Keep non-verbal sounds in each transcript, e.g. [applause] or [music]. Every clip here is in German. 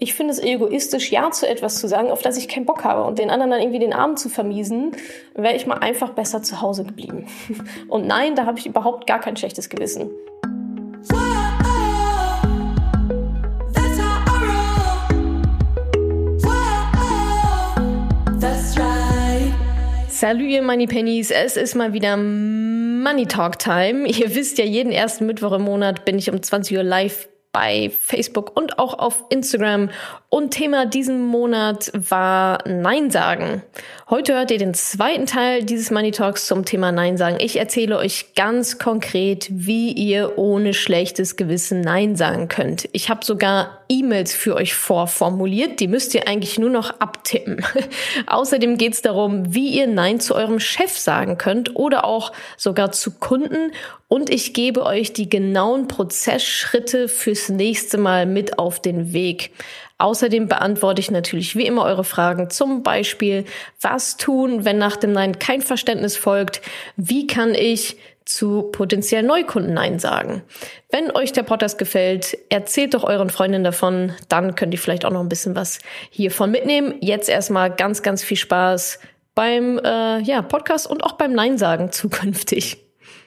ich finde es egoistisch, Ja zu etwas zu sagen, auf das ich keinen Bock habe und den anderen dann irgendwie den Abend zu vermiesen, wäre ich mal einfach besser zu Hause geblieben. [laughs] Und nein, da habe ich überhaupt gar kein schlechtes Gewissen. Salut ihr Money Pennies, es ist mal wieder Money Talk Time. Ihr wisst ja, jeden ersten Mittwoch im Monat bin ich um 20 Uhr live bei Facebook und auch auf Instagram. Und Thema diesen Monat war Nein sagen. Heute hört ihr den zweiten Teil dieses Money Talks zum Thema Nein sagen. Ich erzähle euch ganz konkret, wie ihr ohne schlechtes Gewissen Nein sagen könnt. Ich habe sogar E-Mails für euch vorformuliert. Die müsst ihr eigentlich nur noch abtippen. [laughs] Außerdem geht es darum, wie ihr Nein zu eurem Chef sagen könnt oder auch sogar zu Kunden. Und ich gebe euch die genauen Prozessschritte fürs nächste Mal mit auf den Weg. Außerdem beantworte ich natürlich wie immer eure Fragen. Zum Beispiel, was tun, wenn nach dem Nein kein Verständnis folgt? Wie kann ich zu potenziellen Neukunden Nein sagen? Wenn euch der Podcast gefällt, erzählt doch euren Freundinnen davon. Dann könnt ihr vielleicht auch noch ein bisschen was hiervon mitnehmen. Jetzt erstmal ganz, ganz viel Spaß beim äh, ja, Podcast und auch beim Nein sagen [laughs] zukünftig.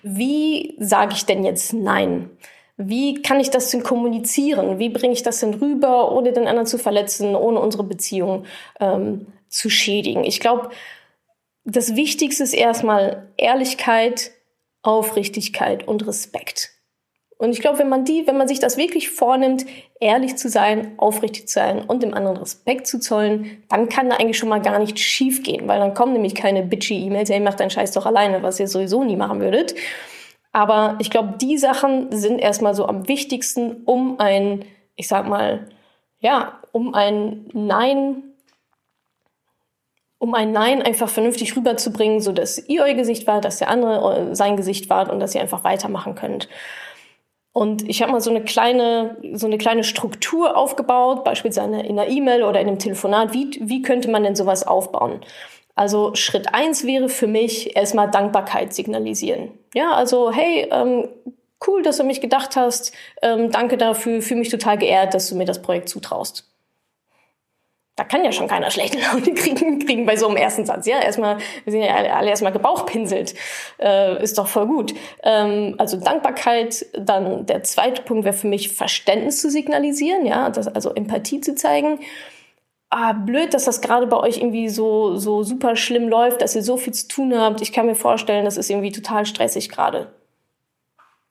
Wie sage ich denn jetzt Nein? Wie kann ich das denn kommunizieren? Wie bringe ich das denn rüber, ohne den anderen zu verletzen, ohne unsere Beziehung ähm, zu schädigen? Ich glaube, das Wichtigste ist erstmal Ehrlichkeit, Aufrichtigkeit und Respekt. Und ich glaube, wenn man die, wenn man sich das wirklich vornimmt, ehrlich zu sein, aufrichtig zu sein und dem anderen Respekt zu zollen, dann kann da eigentlich schon mal gar nicht schief gehen, weil dann kommen nämlich keine bitchy E-Mails, hey, mach deinen Scheiß doch alleine, was ihr sowieso nie machen würdet, aber ich glaube, die Sachen sind erstmal so am wichtigsten, um ein, ich sag mal, ja, um ein Nein, um ein Nein einfach vernünftig rüberzubringen, so dass ihr euer Gesicht wart, dass der andere sein Gesicht wart und dass ihr einfach weitermachen könnt. Und ich habe mal so eine kleine, so eine kleine Struktur aufgebaut, beispielsweise in einer E-Mail oder in einem Telefonat. Wie, wie könnte man denn sowas aufbauen? Also Schritt eins wäre für mich erstmal Dankbarkeit signalisieren. Ja, also hey, ähm, cool, dass du mich gedacht hast. Ähm, danke dafür, fühle mich total geehrt, dass du mir das Projekt zutraust. Da kann ja schon keiner schlechte Laune [laughs] kriegen, kriegen bei so einem ersten Satz. Ja, erstmal, wir sind ja alle erstmal gebauchpinselt. Äh, ist doch voll gut. Ähm, also Dankbarkeit. Dann der zweite Punkt wäre für mich Verständnis zu signalisieren, ja, das, also Empathie zu zeigen ah, blöd, dass das gerade bei euch irgendwie so, so super schlimm läuft, dass ihr so viel zu tun habt. Ich kann mir vorstellen, das ist irgendwie total stressig gerade.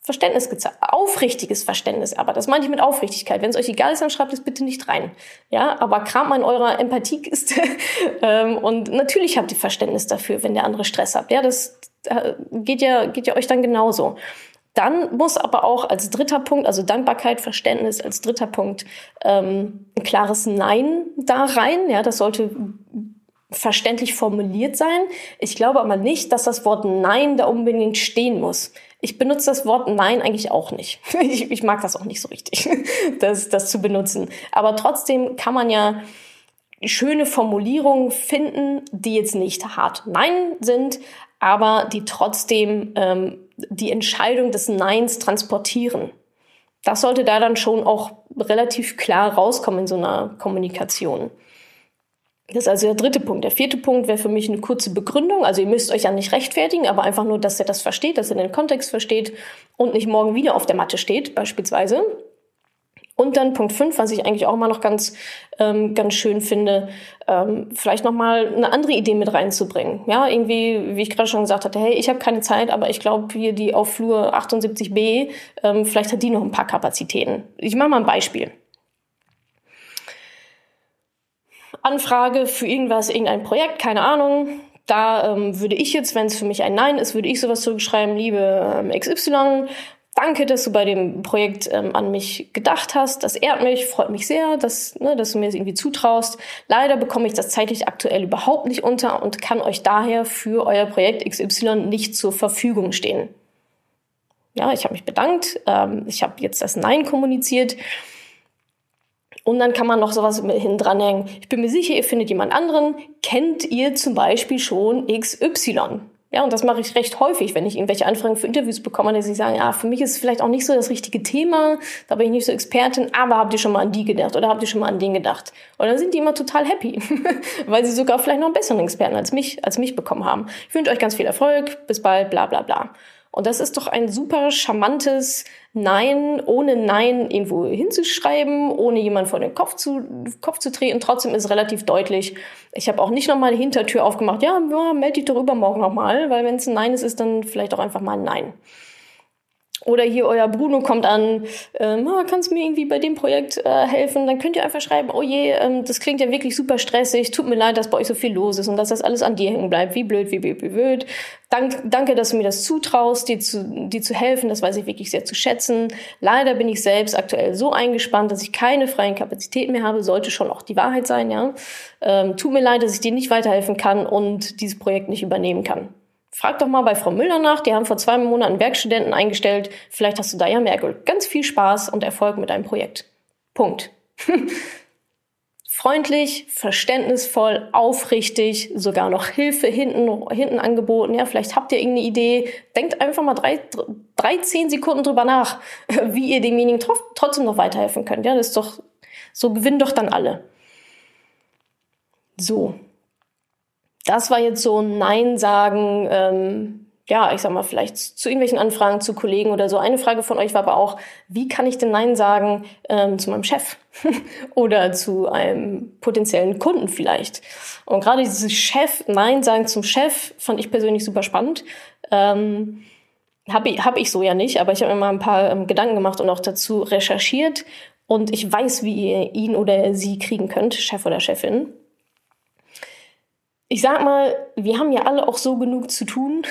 Verständnis gezeigt, aufrichtiges Verständnis, aber das meine ich mit Aufrichtigkeit. Wenn es euch egal ist, dann schreibt es bitte nicht rein. Ja, aber kram an eurer Empathiekiste [laughs] ähm, und natürlich habt ihr Verständnis dafür, wenn der andere Stress habt. Ja, das äh, geht ja geht ja euch dann genauso. Dann muss aber auch als dritter Punkt, also Dankbarkeit, Verständnis als dritter Punkt, ähm, ein klares Nein da rein. Ja, das sollte verständlich formuliert sein. Ich glaube aber nicht, dass das Wort Nein da unbedingt stehen muss. Ich benutze das Wort Nein eigentlich auch nicht. [laughs] Ich, ich mag das auch nicht so richtig, [laughs] das, das zu benutzen. Aber trotzdem kann man ja schöne Formulierungen finden, die jetzt nicht hart Nein sind, aber die trotzdem ähm, die Entscheidung des Neins transportieren. Das sollte da dann schon auch relativ klar rauskommen in so einer Kommunikation. Das ist also der dritte Punkt. Der vierte Punkt wäre für mich eine kurze Begründung. Also ihr müsst euch ja nicht rechtfertigen, aber einfach nur, dass ihr das versteht, dass ihr den Kontext versteht und nicht morgen wieder auf der Matte steht, beispielsweise. Und dann Punkt 5, was ich eigentlich auch mal noch ganz, ähm, ganz schön finde, ähm, vielleicht nochmal eine andere Idee mit reinzubringen. Ja, irgendwie, wie ich gerade schon gesagt hatte, hey, ich habe keine Zeit, aber ich glaube, hier die auf Flur 78b, ähm, vielleicht hat die noch ein paar Kapazitäten. Ich mache mal ein Beispiel. Anfrage für irgendwas, irgendein Projekt, keine Ahnung. Da ähm, würde ich jetzt, wenn es für mich ein Nein ist, würde ich sowas zurückschreiben, liebe ähm, XY, Danke, dass du bei dem Projekt ähm, an mich gedacht hast. Das ehrt mich, freut mich sehr, dass, ne, dass du mir das irgendwie zutraust. Leider bekomme ich das zeitlich aktuell überhaupt nicht unter und kann euch daher für euer Projekt XY nicht zur Verfügung stehen. Ja, ich habe mich bedankt. Ähm, ich habe jetzt das Nein kommuniziert. Und dann kann man noch sowas hin dranhängen. Ich bin mir sicher, ihr findet jemand anderen. Kennt ihr zum Beispiel schon XY? Ja, und das mache ich recht häufig, wenn ich irgendwelche Anfragen für Interviews bekomme, dass ich sage, ja, für mich ist es vielleicht auch nicht so das richtige Thema, da bin ich nicht so Expertin, aber habt ihr schon mal an die gedacht oder habt ihr schon mal an den gedacht? Und dann sind die immer total happy, [laughs] weil sie sogar vielleicht noch einen besseren Experten als mich, als mich bekommen haben. Ich wünsche euch ganz viel Erfolg, bis bald, bla bla bla. Und das ist doch ein super charmantes Nein, ohne Nein irgendwo hinzuschreiben, ohne jemand vor den Kopf zu, Kopf zu treten. Trotzdem ist relativ deutlich. Ich habe auch nicht nochmal die Hintertür aufgemacht. Ja, ja melde dich doch übermorgen nochmal, weil wenn es ein Nein ist, ist dann vielleicht auch einfach mal ein Nein. Oder hier euer Bruno kommt an, ähm, ah, kannst du mir irgendwie bei dem Projekt äh, helfen? Dann könnt ihr einfach schreiben, oh je, ähm, das klingt ja wirklich super stressig, tut mir leid, dass bei euch so viel los ist und dass das alles an dir hängen bleibt. Wie blöd, wie blöd, wie blöd. Dank, danke, dass du mir das zutraust, dir zu, dir zu helfen, das weiß ich wirklich sehr zu schätzen. Leider bin ich selbst aktuell so eingespannt, dass ich keine freien Kapazitäten mehr habe, sollte schon auch die Wahrheit sein, ja. Ähm, tut mir leid, dass ich dir nicht weiterhelfen kann und dieses Projekt nicht übernehmen kann. Frag doch mal bei Frau Müller nach, die haben vor zwei Monaten Werkstudenten eingestellt. Vielleicht hast du da ja mehr Ganz viel Spaß und Erfolg mit deinem Projekt. Punkt. [laughs] Freundlich, verständnisvoll, aufrichtig, sogar noch Hilfe hinten, hinten angeboten. Ja, vielleicht habt ihr irgendeine Idee. Denkt einfach mal drei, drei, zehn Sekunden drüber nach, [laughs] wie ihr demjenigen trotzdem noch weiterhelfen könnt. Ja, das ist doch, so gewinnen doch dann alle. So, das war jetzt so ein Nein sagen, ähm, ja, ich sag mal, vielleicht zu irgendwelchen Anfragen zu Kollegen oder so. Eine Frage von euch war aber auch, wie kann ich denn Nein sagen ähm, zu meinem Chef [laughs] oder zu einem potenziellen Kunden vielleicht? Und gerade dieses Chef, Nein sagen zum Chef, fand ich persönlich super spannend. Ähm, habe ich, hab ich so ja nicht, aber ich habe mir mal ein paar ähm, Gedanken gemacht und auch dazu recherchiert. Und ich weiß, wie ihr ihn oder sie kriegen könnt, Chef oder Chefin ich sag mal, wir haben ja alle auch so genug zu tun,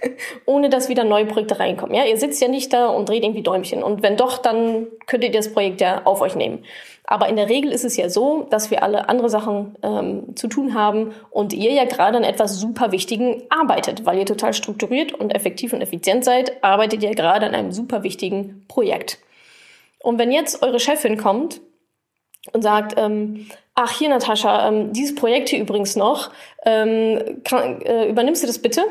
[laughs] ohne dass wieder neue Projekte reinkommen. Ja, ihr sitzt ja nicht da und dreht irgendwie Däumchen. Und wenn doch, dann könntet ihr das Projekt ja auf euch nehmen. Aber in der Regel ist es ja so, dass wir alle andere Sachen ähm, zu tun haben und ihr ja gerade an etwas super Wichtigen arbeitet, weil ihr total strukturiert und effektiv und effizient seid, arbeitet ihr gerade an einem super wichtigen Projekt. Und wenn jetzt eure Chefin kommt und sagt, ähm, ach hier Natascha, ähm, dieses Projekt hier übrigens noch, ähm, kann, äh, übernimmst du das bitte?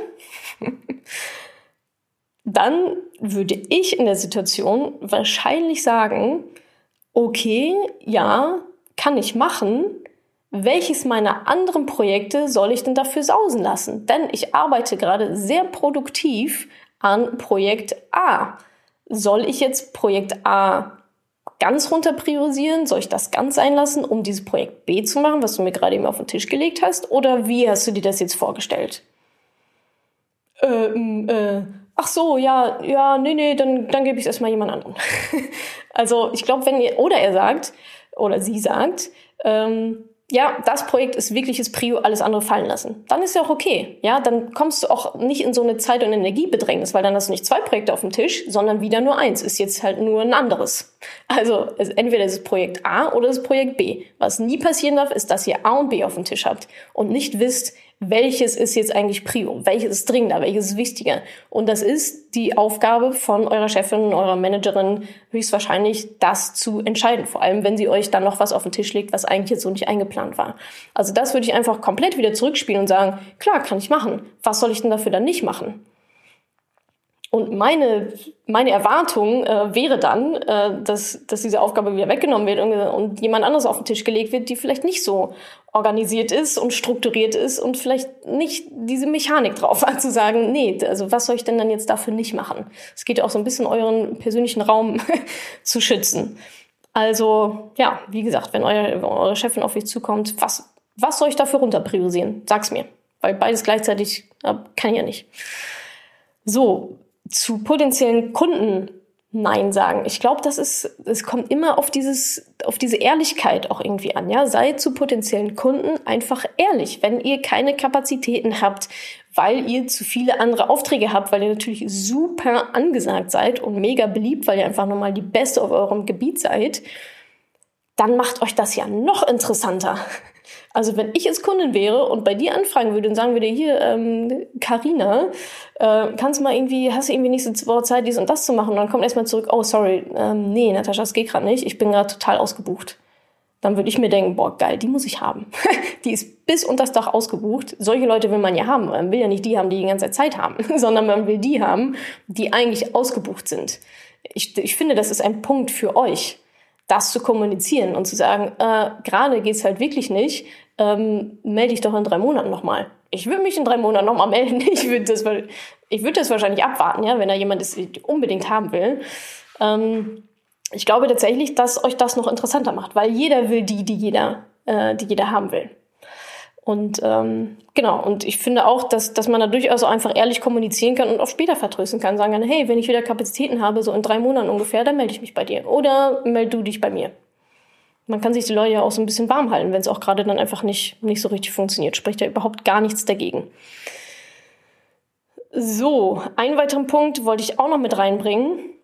Dann würde ich in der Situation wahrscheinlich sagen, okay, ja, kann ich machen. Welches meiner anderen Projekte soll ich denn dafür sausen lassen? Denn ich arbeite gerade sehr produktiv an Projekt A. Soll ich jetzt Projekt A ganz runter priorisieren? Soll ich das ganz einlassen, um dieses Projekt B zu machen, was du mir gerade eben auf den Tisch gelegt hast? Oder wie hast du dir das jetzt vorgestellt? Ähm, äh, ach so, ja, ja, nee, nee, dann, dann gebe ich es erstmal jemand anderen. [laughs] also ich glaube, wenn ihr, oder er sagt, oder sie sagt, ähm, ja, das Projekt ist wirkliches Prio, alles andere fallen lassen. Dann ist ja auch okay. Ja, dann kommst du auch nicht in so eine Zeit- und Energiebedrängnis, weil dann hast du nicht zwei Projekte auf dem Tisch, sondern wieder nur eins. Ist jetzt halt nur ein anderes. Also entweder ist es Projekt A oder es Projekt B. Was nie passieren darf, ist, dass ihr A und B auf dem Tisch habt und nicht wisst, welches ist jetzt eigentlich Prio, welches ist dringender, welches ist wichtiger. Und das ist die Aufgabe von eurer Chefin, eurer Managerin, höchstwahrscheinlich das zu entscheiden. Vor allem, wenn sie euch dann noch was auf den Tisch legt, was eigentlich jetzt so nicht eingeplant war. Also das würde ich einfach komplett wieder zurückspielen und sagen, klar, kann ich machen. Was soll ich denn dafür dann nicht machen? Und meine, meine Erwartung äh, wäre dann, äh, dass, dass diese Aufgabe wieder weggenommen wird und, und jemand anderes auf den Tisch gelegt wird, die vielleicht nicht so organisiert ist und strukturiert ist und vielleicht nicht diese Mechanik drauf hat, zu sagen, nee, also was soll ich denn dann jetzt dafür nicht machen? Es geht auch so ein bisschen euren persönlichen Raum [laughs] zu schützen. Also, ja, wie gesagt, wenn, euer, wenn eure Chefin auf euch zukommt, was, was soll ich dafür runter priorisieren? Sag's mir. Weil beides gleichzeitig äh, kann ich ja nicht. So, zu potenziellen Kunden Nein sagen. Ich glaube, das ist, es kommt immer auf dieses, auf diese Ehrlichkeit auch irgendwie an. Ja, seid zu potenziellen Kunden einfach ehrlich. Wenn ihr keine Kapazitäten habt, weil ihr zu viele andere Aufträge habt, weil ihr natürlich super angesagt seid und mega beliebt, weil ihr einfach nochmal die Beste auf eurem Gebiet seid, dann macht euch das ja noch interessanter. Also wenn ich jetzt Kundin wäre und bei dir anfragen würde und sagen würde, hier, ähm, Carina, äh, kannst du mal irgendwie, hast du irgendwie nächste Woche Zeit, dies und das zu machen? Und dann kommt erstmal zurück, oh sorry, ähm, nee, Natascha, das geht gerade nicht, ich bin gerade total ausgebucht. dann würde ich mir denken, boah, geil, die muss ich haben. [laughs] die ist bis unter das Dach ausgebucht. Solche Leute will man ja haben. Man will ja nicht die haben, die die ganze Zeit haben, [laughs] sondern man will die haben, die eigentlich ausgebucht sind. Ich, ich finde, das ist ein Punkt für euch, das zu kommunizieren und zu sagen, äh, gerade geht's halt wirklich nicht, ähm, melde dich doch in drei Monaten nochmal. Ich würde mich in drei Monaten nochmal melden. [laughs] Ich würde das, ich würde das wahrscheinlich abwarten, ja, wenn da jemand ist, unbedingt haben will. Ähm, ich glaube tatsächlich, dass euch das noch interessanter macht, weil jeder will die, die jeder, äh, die jeder haben will. Und ähm, genau, und ich finde auch, dass, dass man da durchaus auch einfach ehrlich kommunizieren kann und auch später vertrösten kann. Sagen kann, hey, wenn ich wieder Kapazitäten habe, so in drei Monaten ungefähr, dann melde ich mich bei dir. Oder melde du dich bei mir. Man kann sich die Leute ja auch so ein bisschen warm halten, wenn es auch gerade dann einfach nicht, nicht so richtig funktioniert. Spricht ja überhaupt gar nichts dagegen. So, einen weiteren Punkt wollte ich auch noch mit reinbringen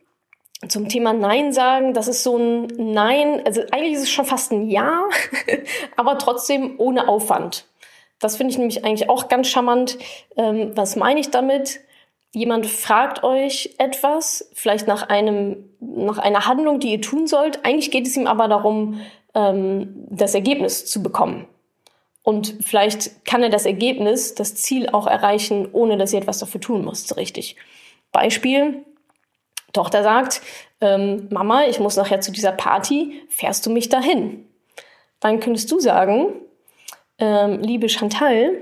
zum Thema Nein sagen, das ist so ein Nein, also eigentlich ist es schon fast ein Ja, [laughs] aber trotzdem ohne Aufwand. Das finde ich nämlich eigentlich auch ganz charmant. Ähm, was meine ich damit? Jemand fragt euch etwas, vielleicht nach einem, nach einer Handlung, die ihr tun sollt. Eigentlich geht es ihm aber darum, ähm, das Ergebnis zu bekommen. Und vielleicht kann er das Ergebnis, das Ziel auch erreichen, ohne dass ihr etwas dafür tun müsst, richtig. Beispiel, Tochter sagt, ähm, Mama, ich muss nachher zu dieser Party, fährst du mich dahin? Dann könntest du sagen, ähm, liebe Chantal,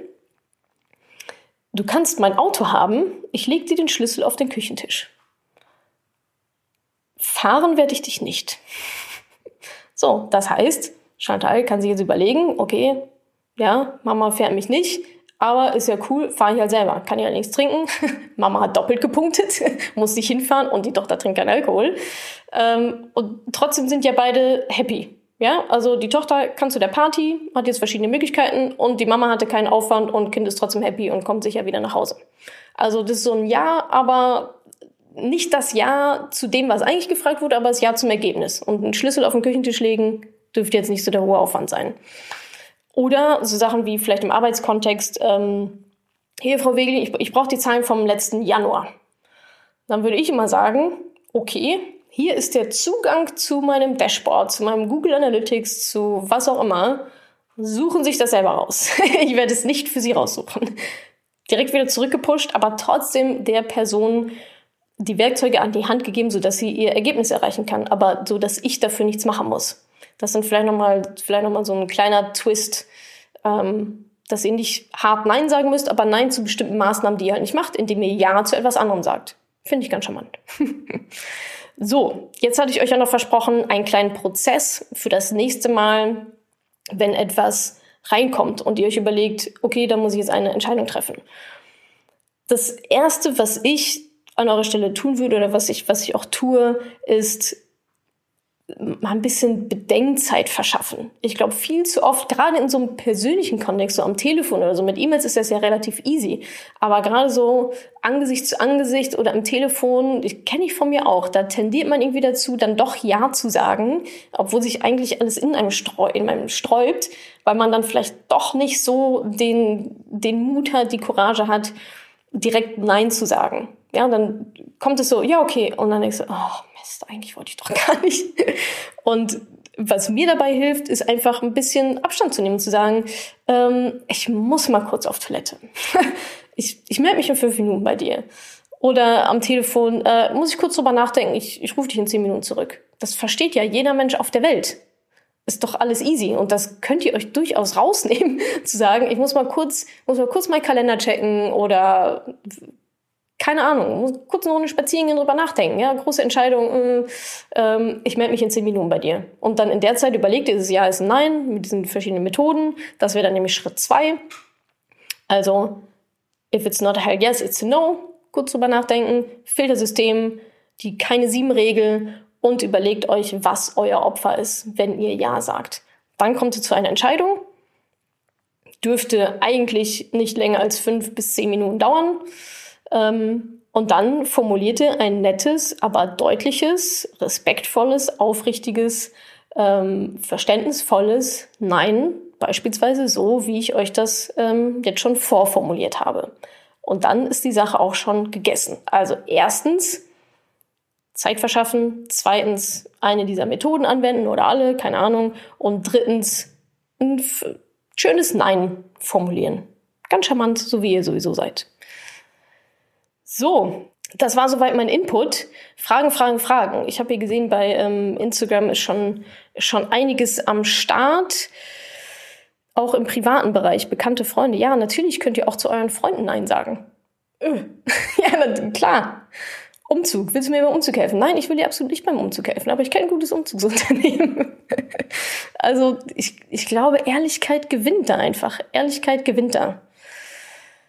du kannst mein Auto haben, ich leg dir den Schlüssel auf den Küchentisch. Fahren werde ich dich nicht. So, das heißt, Chantal kann sich jetzt überlegen, okay, ja, Mama fährt mich nicht, aber ist ja cool, fahre ich halt selber. Kann ja nichts trinken. [laughs] Mama hat doppelt gepunktet, [laughs] muss nicht hinfahren und die Tochter trinkt keinen Alkohol. Ähm, und trotzdem sind ja beide happy. Ja, also die Tochter kann zu der Party, hat jetzt verschiedene Möglichkeiten und die Mama hatte keinen Aufwand und Kind ist trotzdem happy und kommt sicher wieder nach Hause. Also das ist so ein Ja, aber nicht das Ja zu dem, was eigentlich gefragt wurde, aber das Ja zum Ergebnis. Und einen Schlüssel auf den Küchentisch legen dürfte jetzt nicht so der hohe Aufwand sein. Oder so Sachen wie vielleicht im Arbeitskontext, ähm, hier, Frau Wegel, ich, ich brauche die Zahlen vom letzten Januar. Dann würde ich immer sagen, okay, hier ist der Zugang zu meinem Dashboard, zu meinem Google Analytics, zu was auch immer. Suchen sich das selber raus. [laughs] ich werde es nicht für Sie raussuchen. Direkt wieder zurückgepusht, aber trotzdem der Person die Werkzeuge an die Hand gegeben, sodass sie ihr Ergebnis erreichen kann, aber so, dass ich dafür nichts machen muss. Das sind vielleicht nochmal, vielleicht noch mal so ein kleiner Twist, ähm, dass ihr nicht hart Nein sagen müsst, aber Nein zu bestimmten Maßnahmen, die ihr halt nicht macht, indem ihr Ja zu etwas anderem sagt. Finde ich ganz charmant. [laughs] so, jetzt hatte ich euch ja noch versprochen, einen kleinen Prozess für das nächste Mal, wenn etwas reinkommt und ihr euch überlegt, okay, da muss ich jetzt eine Entscheidung treffen. Das erste, was ich an eurer Stelle tun würde oder was ich, was ich auch tue, ist mal ein bisschen Bedenkzeit verschaffen. Ich glaube, viel zu oft, gerade in so einem persönlichen Kontext, so am Telefon oder so, mit E-Mails ist das ja relativ easy. Aber gerade so Angesicht zu Angesicht oder am Telefon, ich kenne ich von mir auch, da tendiert man irgendwie dazu, dann doch Ja zu sagen, obwohl sich eigentlich alles in einem, streu in einem sträubt, weil man dann vielleicht doch nicht so den, den Mut hat, die Courage hat, direkt Nein zu sagen. Ja, dann kommt es so, ja, okay. Und dann denkst du, oh, Mist, eigentlich wollte ich doch gar nicht. Und was mir dabei hilft, ist einfach ein bisschen Abstand zu nehmen und zu sagen, ähm, ich muss mal kurz auf Toilette. [laughs] ich ich melde mich in fünf Minuten bei dir. Oder am Telefon, äh, muss ich kurz drüber nachdenken, ich, ich rufe dich in zehn Minuten zurück. Das versteht ja jeder Mensch auf der Welt. Ist doch alles easy. Und das könnt ihr euch durchaus rausnehmen, [laughs] zu sagen, ich muss mal kurz, muss mal kurz meinen Kalender checken oder keine Ahnung, muss kurz eine Runde spazieren gehen, drüber nachdenken. Ja, große Entscheidung, äh, ähm, ich melde mich in zehn Minuten bei dir. Und dann in der Zeit überlegt ist es Ja, ist ein Nein, mit diesen verschiedenen Methoden. Das wäre dann nämlich Schritt zwei. Also, if it's not a hell yes, it's a no. Kurz drüber nachdenken. Filtersystem, die keine sieben Regel und überlegt euch, was euer Opfer ist, wenn ihr Ja sagt. Dann kommt ihr zu einer Entscheidung. Dürfte eigentlich nicht länger als fünf bis zehn Minuten dauern. Ähm, und dann formulierte ein nettes, aber deutliches, respektvolles, aufrichtiges, ähm, verständnisvolles Nein, beispielsweise so, wie ich euch das ähm, jetzt schon vorformuliert habe. Und dann ist die Sache auch schon gegessen. Also erstens Zeit verschaffen. Zweitens eine dieser Methoden anwenden oder alle, keine Ahnung. Und drittens ein schönes Nein formulieren. Ganz charmant, so wie ihr sowieso seid. So, das war soweit mein Input. Fragen, Fragen, Fragen. Ich habe hier gesehen, bei ähm, Instagram ist schon, schon einiges am Start. Auch im privaten Bereich, bekannte Freunde. Ja, natürlich könnt ihr auch zu euren Freunden Nein sagen. Öh. [laughs] ja, klar. Umzug. Willst du mir beim Umzug helfen? Nein, ich will dir absolut nicht beim Umzug helfen, aber ich kenne ein gutes Umzugsunternehmen. [laughs] also ich, ich glaube, Ehrlichkeit gewinnt da einfach. Ehrlichkeit gewinnt da.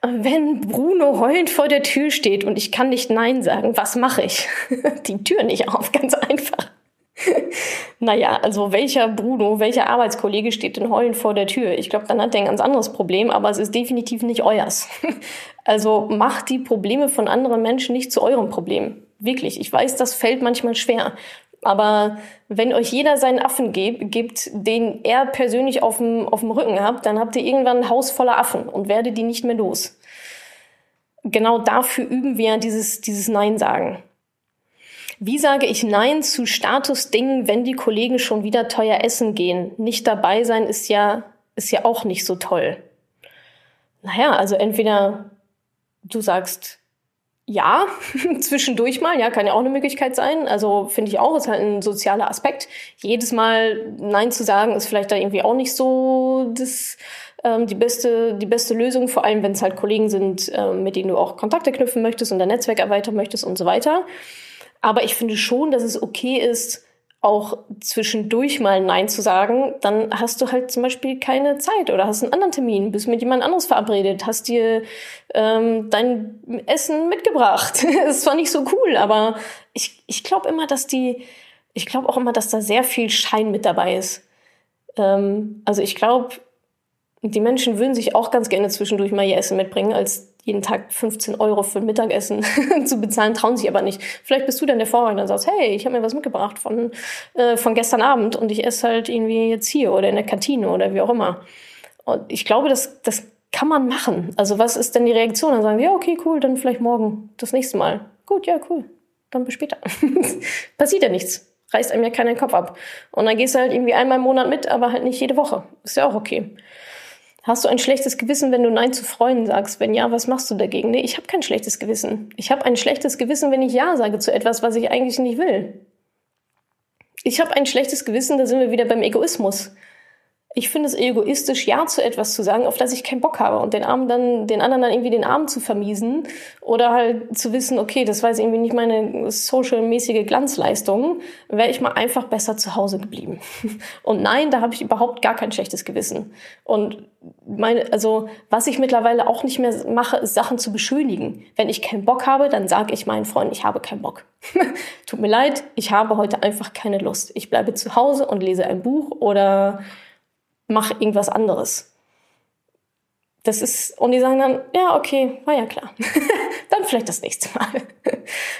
Wenn Bruno heulend vor der Tür steht und ich kann nicht Nein sagen, was mache ich? [laughs] Die Tür nicht auf, ganz einfach. [laughs] naja, also welcher Bruno, welcher Arbeitskollege steht denn heulend vor der Tür? Ich glaube, dann hat er ein ganz anderes Problem, aber es ist definitiv nicht euers. [laughs] also macht die Probleme von anderen Menschen nicht zu eurem Problem. Wirklich, ich weiß, das fällt manchmal schwer. Aber wenn euch jeder seinen Affen gibt, den er persönlich auf dem, auf dem Rücken habt, dann habt ihr irgendwann ein Haus voller Affen und werdet die nicht mehr los. Genau dafür üben wir dieses, dieses Nein sagen. Wie sage ich Nein zu Statusdingen, wenn die Kollegen schon wieder teuer essen gehen? Nicht dabei sein ist ja, ist ja auch nicht so toll. Naja, also entweder du sagst ja, [laughs] zwischendurch mal, ja, kann ja auch eine Möglichkeit sein. Also finde ich auch, ist halt ein sozialer Aspekt. Jedes Mal Nein zu sagen, ist vielleicht da irgendwie auch nicht so das, ähm, die, beste, die beste Lösung, vor allem wenn es halt Kollegen sind, ähm, mit denen du auch Kontakte knüpfen möchtest und dein Netzwerk erweitern möchtest und so weiter. Aber ich finde schon, dass es okay ist, auch zwischendurch mal Nein zu sagen, dann hast du halt zum Beispiel keine Zeit oder hast einen anderen Termin, bist mit jemand anderes verabredet, hast dir ähm, dein Essen mitgebracht. [laughs] ist zwar nicht so cool, aber ich, ich glaube immer, dass die, ich glaube auch immer, dass da sehr viel Schein mit dabei ist. Ähm, also ich glaube, die Menschen würden sich auch ganz gerne zwischendurch mal ihr Essen mitbringen, als jeden Tag 15 Euro für ein Mittagessen [laughs] zu bezahlen, trauen sich aber nicht. Vielleicht bist du dann der Vorreiter und sagst, hey, ich habe mir was mitgebracht von, äh, von gestern Abend und ich esse halt irgendwie jetzt hier oder in der Kantine oder wie auch immer. Und ich glaube, das, das kann man machen. Also was ist denn die Reaktion? Dann sagen die, ja, okay, cool, dann vielleicht morgen, das nächste Mal. Gut, ja, cool, dann bis später. [laughs] Passiert ja nichts. Reißt einem ja keinen Kopf ab. Und dann gehst du halt irgendwie einmal im Monat mit, aber halt nicht jede Woche. Ist ja auch okay. Hast du ein schlechtes Gewissen, wenn du Nein zu Freunden sagst? Wenn ja, was machst du dagegen? Nee, ich habe kein schlechtes Gewissen. Ich habe ein schlechtes Gewissen, wenn ich Ja sage zu etwas, was ich eigentlich nicht will. Ich habe ein schlechtes Gewissen, da sind wir wieder beim Egoismus ich finde es egoistisch, Ja zu etwas zu sagen, auf das ich keinen Bock habe und den Arm dann, den anderen dann irgendwie den Arm zu vermiesen oder halt zu wissen, okay, das war jetzt irgendwie nicht meine social-mäßige Glanzleistung, wäre ich mal einfach besser zu Hause geblieben. [laughs] Und nein, da habe ich überhaupt gar kein schlechtes Gewissen. Und meine, also was ich mittlerweile auch nicht mehr mache, ist Sachen zu beschönigen. Wenn ich keinen Bock habe, dann sage ich meinen Freunden, ich habe keinen Bock. [laughs] Tut mir leid, ich habe heute einfach keine Lust. Ich bleibe zu Hause und lese ein Buch oder mach irgendwas anderes. Das ist, und die sagen dann, ja, okay, war ja klar. [laughs] dann vielleicht das nächste Mal.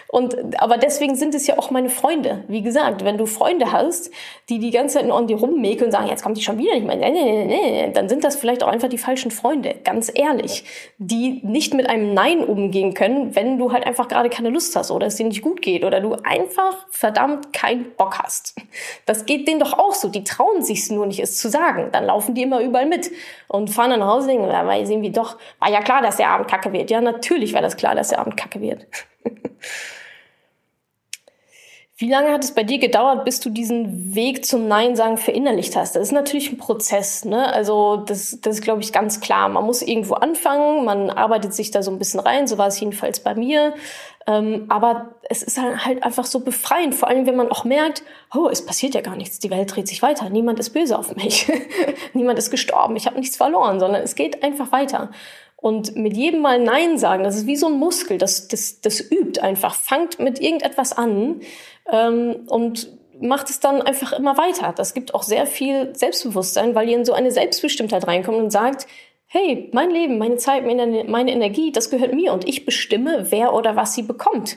und, aber deswegen sind es ja auch meine Freunde. Wie gesagt, wenn du Freunde hast, die die ganze Zeit nur an dir rummäkeln und sagen, jetzt kommt die schon wieder nicht mehr, nee, nee, nee, dann sind das vielleicht auch einfach die falschen Freunde. Ganz ehrlich. Die nicht mit einem Nein umgehen können, wenn du halt einfach gerade keine Lust hast oder es dir nicht gut geht oder du einfach verdammt keinen Bock hast. Das geht denen doch auch so. Die trauen sich's nur nicht, es zu sagen. Dann laufen die immer überall mit und fahren nach Hause und denken, weil sie irgendwie doch, war ja klar, dass der Abend kacke wird. Ja, natürlich war das klar, dass der Abend kacke wird. [laughs] Wie lange hat es bei dir gedauert, bis du diesen Weg zum Nein sagen verinnerlicht hast? Das ist natürlich ein Prozess, ne? Also das, das ist, glaube ich, ganz klar. Man muss irgendwo anfangen, man arbeitet sich da so ein bisschen rein, so war es jedenfalls bei mir. Ähm, aber es ist halt einfach so befreiend, vor allem wenn man auch merkt, oh, es passiert ja gar nichts, die Welt dreht sich weiter, niemand ist böse auf mich, [laughs] niemand ist gestorben, ich habe nichts verloren, sondern es geht einfach weiter. Und mit jedem Mal Nein sagen, das ist wie so ein Muskel, das, das, das übt einfach, fangt mit irgendetwas an ähm, und macht es dann einfach immer weiter. Das gibt auch sehr viel Selbstbewusstsein, weil ihr in so eine Selbstbestimmtheit reinkommt und sagt, hey, mein Leben, meine Zeit, meine Energie, das gehört mir und ich bestimme, wer oder was sie bekommt.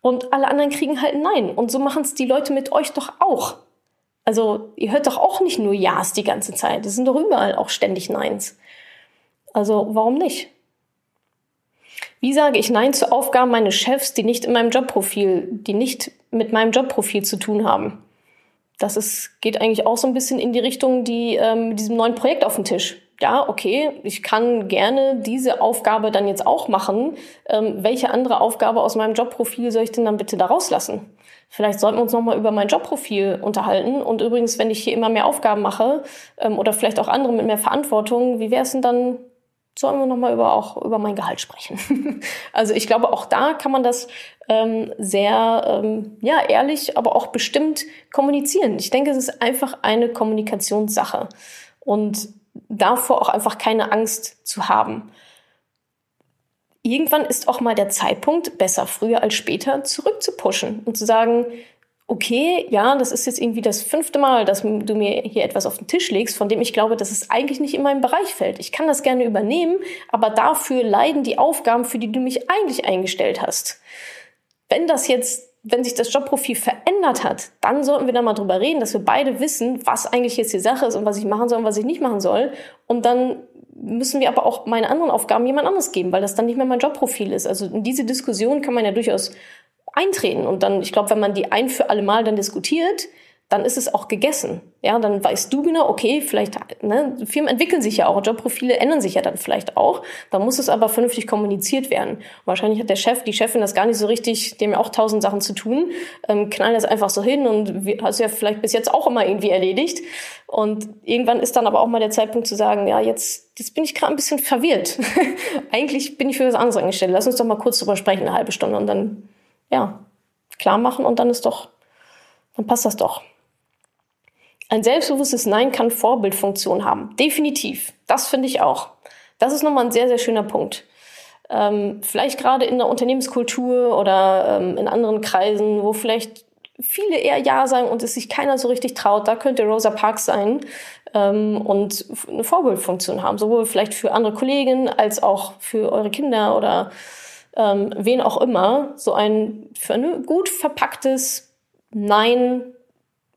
Und alle anderen kriegen halt Nein. Und so machen es die Leute mit euch doch auch. Also ihr hört doch auch nicht nur Ja's die ganze Zeit. Es sind doch überall auch ständig Neins. Also warum nicht? Wie sage ich Nein zu Aufgaben meines Chefs, die nicht in meinem Jobprofil, die nicht mit meinem Jobprofil zu tun haben? Das ist, geht eigentlich auch so ein bisschen in die Richtung, die ähm, mit diesem neuen Projekt auf dem Tisch. Ja, okay, ich kann gerne diese Aufgabe dann jetzt auch machen. Ähm, welche andere Aufgabe aus meinem Jobprofil soll ich denn dann bitte da rauslassen? Vielleicht sollten wir uns nochmal über mein Jobprofil unterhalten. Und übrigens, wenn ich hier immer mehr Aufgaben mache ähm, oder vielleicht auch andere mit mehr Verantwortung, wie wäre es denn dann sollen wir nochmal über, auch über mein Gehalt sprechen. [laughs] also ich glaube, auch da kann man das ähm, sehr ähm, ja, ehrlich, aber auch bestimmt kommunizieren. Ich denke, es ist einfach eine Kommunikationssache und davor auch einfach keine Angst zu haben. Irgendwann ist auch mal der Zeitpunkt, besser früher als später, zurückzupushen und zu sagen, okay, ja, das ist jetzt irgendwie das fünfte Mal, dass du mir hier etwas auf den Tisch legst, von dem ich glaube, dass es eigentlich nicht in meinem Bereich fällt. Ich kann das gerne übernehmen, aber dafür leiden die Aufgaben, für die du mich eigentlich eingestellt hast. Wenn das jetzt, wenn sich das Jobprofil verändert hat, dann sollten wir da mal drüber reden, dass wir beide wissen, was eigentlich jetzt die Sache ist und was ich machen soll und was ich nicht machen soll. Und dann müssen wir aber auch meine anderen Aufgaben jemand anderes geben, weil das dann nicht mehr mein Jobprofil ist. Also in diese Diskussion kann man ja durchaus eintreten. Und dann, ich glaube, wenn man die ein für alle Mal dann diskutiert, dann ist es auch gegessen. Ja, dann weißt du genau, okay, vielleicht, ne, Firmen entwickeln sich ja auch, Jobprofile ändern sich ja dann vielleicht auch. Da muss es aber vernünftig kommuniziert werden. Wahrscheinlich hat der Chef, die Chefin das gar nicht so richtig, dem ja auch tausend Sachen zu tun, ähm, knallen das einfach so hin und hast du ja vielleicht bis jetzt auch immer irgendwie erledigt. Und irgendwann ist dann aber auch mal der Zeitpunkt zu sagen, ja, jetzt, jetzt bin ich gerade ein bisschen verwirrt. [laughs] Eigentlich bin ich für was anderes angestellt. Lass uns doch mal kurz drüber sprechen, eine halbe Stunde und dann ja, klar machen und dann ist doch, dann passt das doch. Ein selbstbewusstes Nein kann Vorbildfunktion haben. Definitiv. Das finde ich auch. Das ist nochmal ein sehr, sehr schöner Punkt. Ähm, vielleicht gerade in der Unternehmenskultur oder ähm, in anderen Kreisen, wo vielleicht viele eher Ja sagen und es sich keiner so richtig traut, da könnte Rosa Parks sein ähm, und eine Vorbildfunktion haben, sowohl vielleicht für andere Kollegen als auch für eure Kinder oder ähm, wen auch immer, so ein für ein gut verpacktes Nein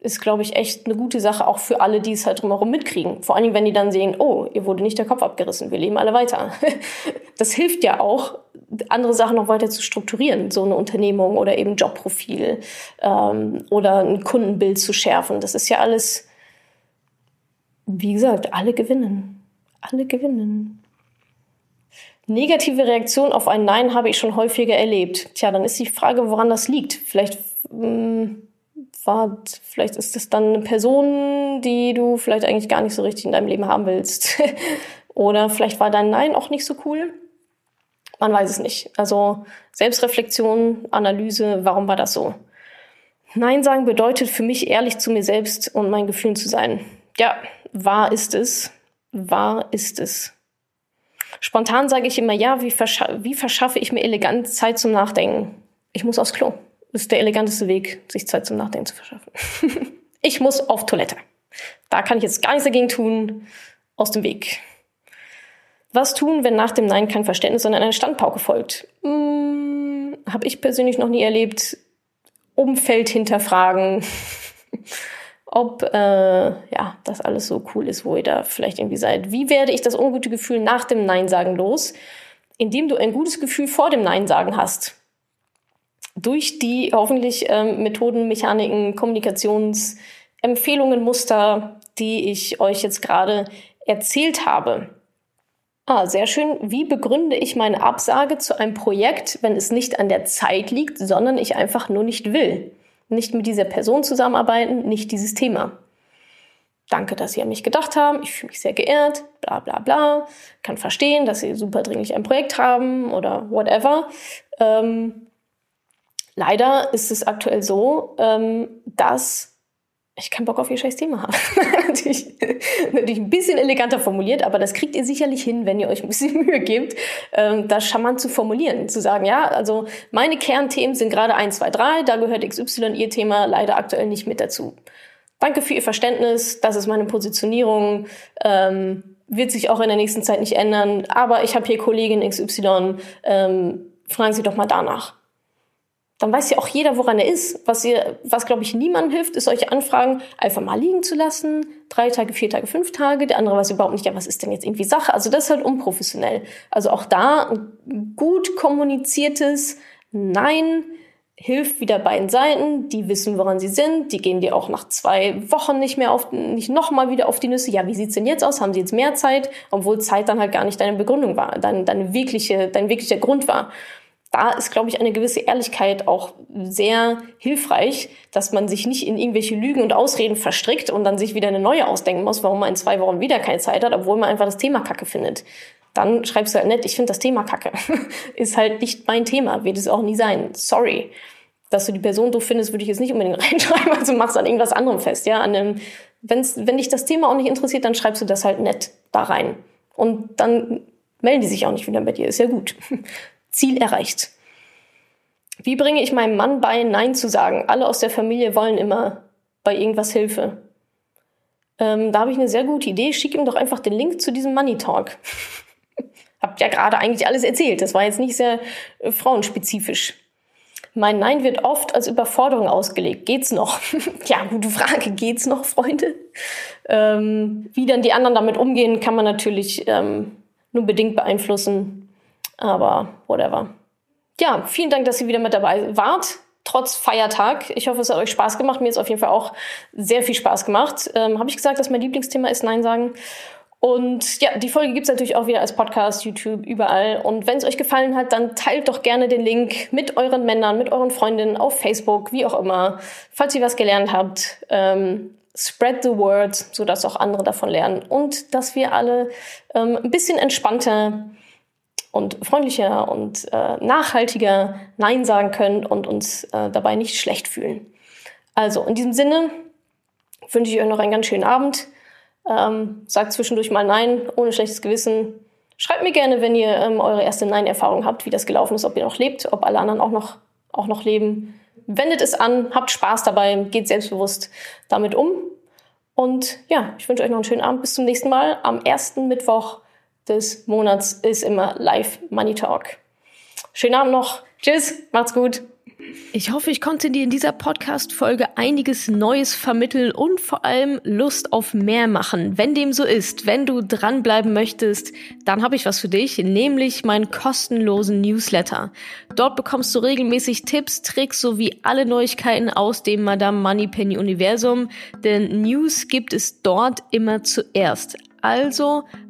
ist, glaube ich, echt eine gute Sache, auch für alle, die es halt drumherum mitkriegen. Vor allen Dingen, wenn die dann sehen, oh, ihr wurde nicht der Kopf abgerissen, wir leben alle weiter. [laughs] das hilft ja auch, andere Sachen noch weiter zu strukturieren, so eine Unternehmung oder eben Jobprofil ähm, oder ein Kundenbild zu schärfen. Das ist ja alles, wie gesagt, alle gewinnen. Alle gewinnen. Negative Reaktion auf ein Nein habe ich schon häufiger erlebt. Tja, dann ist die Frage, woran das liegt. Vielleicht mh, hm, war, vielleicht ist es dann eine Person, die du vielleicht eigentlich gar nicht so richtig in deinem Leben haben willst. [laughs] Oder vielleicht war dein Nein auch nicht so cool. Man weiß es nicht. Also Selbstreflexion, Analyse, warum war das so? Nein sagen bedeutet für mich ehrlich zu mir selbst und meinen Gefühlen zu sein. Ja, wahr ist es. Wahr ist es. Spontan sage ich immer, ja, wie, verscha wie verschaffe ich mir elegant Zeit zum Nachdenken? Ich muss aufs Klo. Das ist der eleganteste Weg, sich Zeit zum Nachdenken zu verschaffen. [laughs] ich muss auf Toilette. Da kann ich jetzt gar nichts dagegen tun. Aus dem Weg. Was tun, wenn nach dem Nein kein Verständnis, sondern eine Standpauke folgt? Hm, Habe ich persönlich noch nie erlebt. Umfeld hinterfragen [laughs] ob äh, ja das alles so cool ist, wo ihr da vielleicht irgendwie seid. Wie werde ich das ungute Gefühl nach dem Nein sagen los? Indem du ein gutes Gefühl vor dem Nein sagen hast. Durch die hoffentlich ähm, Methoden, Mechaniken, Kommunikationsempfehlungen, Muster, die ich euch jetzt gerade erzählt habe. Ah, sehr schön. Wie begründe ich meine Absage zu einem Projekt, wenn es nicht an der Zeit liegt, sondern ich einfach nur nicht will? Nicht mit dieser Person zusammenarbeiten, nicht dieses Thema. Danke, dass Sie an mich gedacht haben. Ich fühle mich sehr geehrt. Bla bla bla. Kann verstehen, dass Sie super dringlich ein Projekt haben oder whatever. Ähm, leider ist es aktuell so, ähm, dass ich keinen Bock auf ihr scheiß Thema habe. [laughs] natürlich, natürlich ein bisschen eleganter formuliert, aber das kriegt ihr sicherlich hin, wenn ihr euch ein bisschen [laughs] Mühe gebt, ähm, das charmant zu formulieren. Zu sagen, ja, also meine Kernthemen sind gerade 1, 2, 3, da gehört XY ihr Thema leider aktuell nicht mit dazu. Danke für Ihr Verständnis, das ist meine Positionierung, ähm, wird sich auch in der nächsten Zeit nicht ändern, aber ich habe hier Kollegin XY, ähm, fragen Sie doch mal danach. Dann weiß ja auch jeder, woran er ist. Was ihr, was glaube ich niemandem hilft, ist solche Anfragen einfach mal liegen zu lassen. Drei Tage, vier Tage, fünf Tage. Der andere weiß überhaupt nicht, ja, was ist denn jetzt irgendwie Sache? Also das ist halt unprofessionell. Also auch da ein gut kommuniziertes Nein hilft wieder beiden Seiten. Die wissen, woran sie sind. Die gehen dir auch nach zwei Wochen nicht mehr auf, nicht nochmal wieder auf die Nüsse. Ja, wie sieht's denn jetzt aus? Haben sie jetzt mehr Zeit? Obwohl Zeit dann halt gar nicht deine Begründung war, dein, deine wirkliche, dein wirklicher Grund war da ist, glaube ich, eine gewisse Ehrlichkeit auch sehr hilfreich, dass man sich nicht in irgendwelche Lügen und Ausreden verstrickt und dann sich wieder eine neue ausdenken muss, warum man in zwei Wochen wieder keine Zeit hat, obwohl man einfach das Thema Kacke findet. Dann schreibst du halt nett, ich finde das Thema Kacke. [laughs] ist halt nicht mein Thema, wird es auch nie sein. Sorry. Dass du die Person doof findest, würde ich jetzt nicht unbedingt [laughs] reinschreiben, also machst an irgendwas anderem fest, ja. An einem, wenn's, wenn dich das Thema auch nicht interessiert, dann schreibst du das halt nett da rein. Und dann melden die sich auch nicht wieder bei dir, ist ja gut. [laughs] Ziel erreicht. Wie bringe ich meinem Mann bei, Nein zu sagen? Alle aus der Familie wollen immer bei irgendwas Hilfe. Ähm, da habe ich eine sehr gute Idee. Schick ihm doch einfach den Link zu diesem Money Talk. [laughs] Habt ja gerade eigentlich alles erzählt. Das war jetzt nicht sehr äh, frauenspezifisch. Mein Nein wird oft als Überforderung ausgelegt. Geht's noch? [laughs] ja, gute Frage. Geht's noch, Freunde? Ähm, wie dann die anderen damit umgehen, kann man natürlich ähm, nur bedingt beeinflussen. Aber whatever. Ja, vielen Dank, dass ihr wieder mit dabei wart. Trotz Feiertag. Ich hoffe, es hat euch Spaß gemacht. Mir es auf jeden Fall auch sehr viel Spaß gemacht. Ähm, Habe ich gesagt, dass mein Lieblingsthema ist Nein sagen? Und ja, die Folge gibt's natürlich auch wieder als Podcast, YouTube, überall. Und wenn es euch gefallen hat, dann teilt doch gerne den Link mit euren Männern, mit euren Freundinnen auf Facebook, wie auch immer. Falls ihr was gelernt habt, ähm, spread the word, sodass auch andere davon lernen. Und dass wir alle ähm, ein bisschen entspannter und freundlicher und äh, nachhaltiger Nein sagen können und uns äh, dabei nicht schlecht fühlen. Also in diesem Sinne wünsche ich euch noch einen ganz schönen Abend. Ähm, sagt zwischendurch mal Nein, ohne schlechtes Gewissen. Schreibt mir gerne, wenn ihr ähm, eure erste Nein-Erfahrung habt, wie das gelaufen ist, ob ihr noch lebt, ob alle anderen auch noch, auch noch leben. Wendet es an, habt Spaß dabei, geht selbstbewusst damit um. Und ja, ich wünsche euch noch einen schönen Abend. Bis zum nächsten Mal am ersten Mittwoch des Monats ist immer Live Money Talk. Schönen Abend noch. Tschüss, macht's gut. Ich hoffe, ich konnte dir in dieser Podcast-Folge einiges Neues vermitteln und vor allem Lust auf mehr machen. Wenn dem so ist, wenn du dranbleiben möchtest, dann habe ich was für dich, nämlich meinen kostenlosen Newsletter. Dort bekommst du regelmäßig Tipps, Tricks sowie alle Neuigkeiten aus dem Madame Moneypenny Universum, denn News gibt es dort immer zuerst. Also